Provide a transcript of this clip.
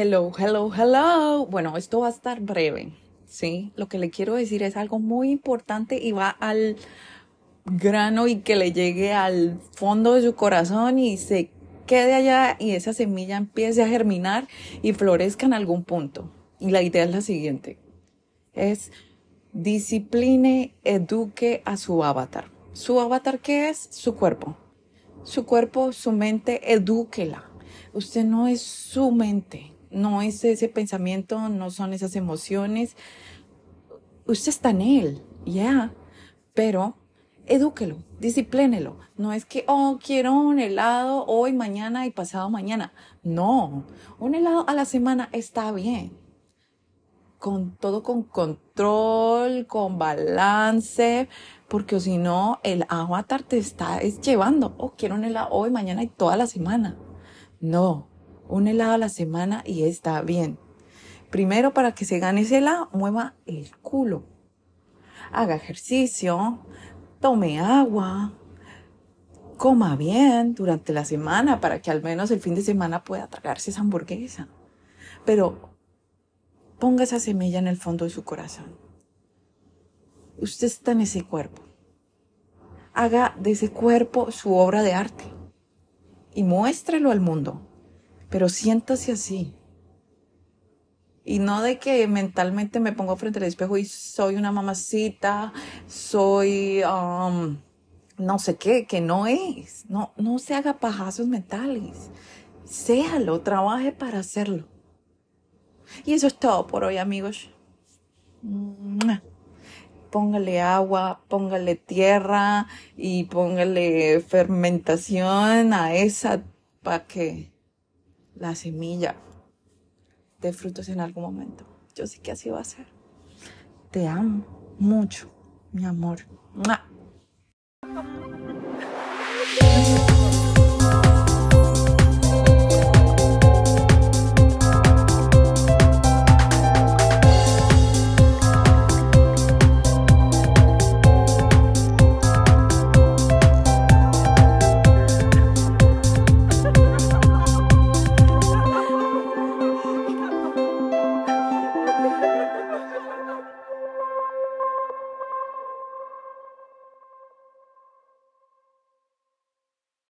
Hello, hello, hello. Bueno, esto va a estar breve, ¿sí? Lo que le quiero decir es algo muy importante y va al grano y que le llegue al fondo de su corazón y se quede allá y esa semilla empiece a germinar y florezca en algún punto. Y la idea es la siguiente. Es discipline, eduque a su avatar. ¿Su avatar qué es? Su cuerpo. Su cuerpo, su mente, edúquela. Usted no es su mente, no es ese pensamiento, no son esas emociones. Usted está en él, ya, pero edúquelo, disciplénelo. No es que, oh, quiero un helado hoy, mañana y pasado mañana. No, un helado a la semana está bien. Con todo con control, con balance, porque si no, el avatar te está es llevando, oh, quiero un helado hoy, mañana y toda la semana. No, un helado a la semana y está bien. Primero, para que se gane ese helado, mueva el culo. Haga ejercicio, tome agua, coma bien durante la semana para que al menos el fin de semana pueda tragarse esa hamburguesa. Pero ponga esa semilla en el fondo de su corazón. Usted está en ese cuerpo. Haga de ese cuerpo su obra de arte y muéstrelo al mundo. Pero siéntase así. Y no de que mentalmente me pongo frente al espejo y soy una mamacita, soy um, no sé qué, que no es. No, no se haga pajazos mentales. Séalo, trabaje para hacerlo. Y eso es todo por hoy, amigos. Póngale agua, póngale tierra y póngale fermentación a esa para que la semilla de frutos en algún momento. Yo sé que así va a ser. Te amo mucho, mi amor.